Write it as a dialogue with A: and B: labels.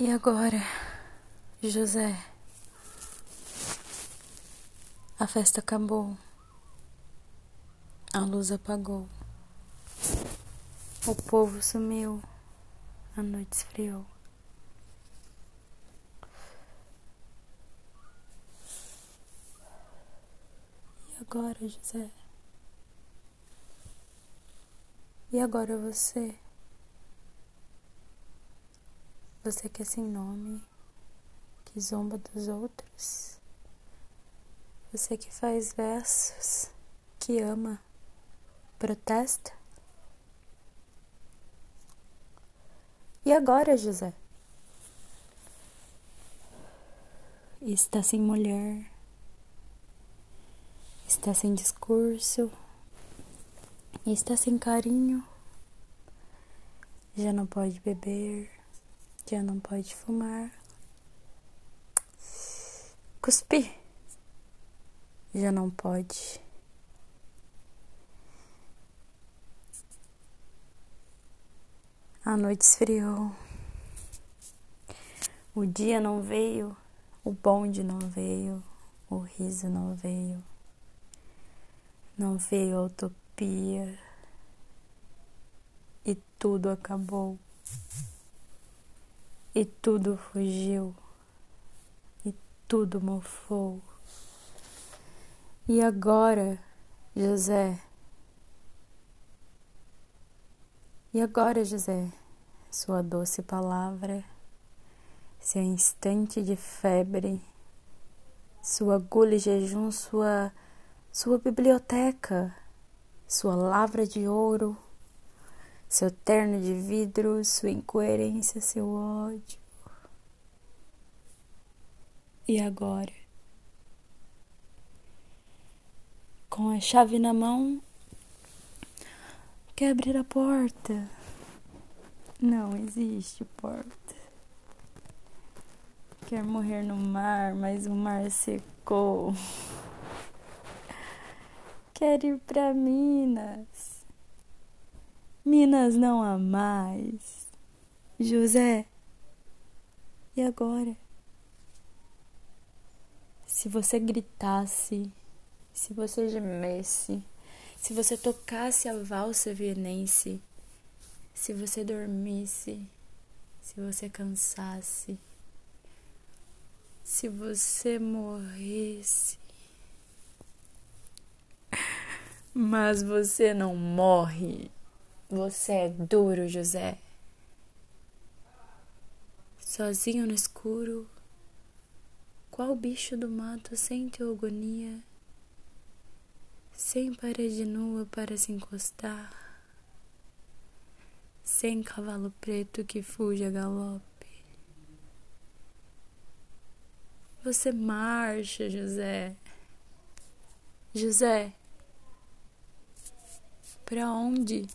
A: E agora, José? A festa acabou. A luz apagou. O povo sumiu. A noite esfriou. E agora, José? E agora você? Você que é sem nome, que zomba dos outros. Você que faz versos, que ama, protesta. E agora, José? Está sem mulher, está sem discurso, está sem carinho, já não pode beber já não pode fumar. Cuspir. Já não pode. A noite esfriou. O dia não veio, o bonde não veio, o riso não veio. Não veio a utopia e tudo acabou e tudo fugiu, e tudo mofou. E agora, José? E agora, José? Sua doce palavra, seu instante de febre, sua agulha e jejum, sua, sua biblioteca, sua lavra de ouro seu terno de vidro, sua incoerência, seu ódio. E agora? Com a chave na mão, quer abrir a porta. Não existe porta. Quer morrer no mar, mas o mar secou. Quer ir para Minas Minas não há mais. José, e agora? Se você gritasse, se você gemesse, se você tocasse a valsa vienense, se você dormisse, se você cansasse, se você morresse. Mas você não morre. Você é duro, José. Sozinho no escuro, qual bicho do mato sente agonia, sem parede nua para se encostar, sem cavalo preto que fuge a galope. Você marcha, José. José, para onde?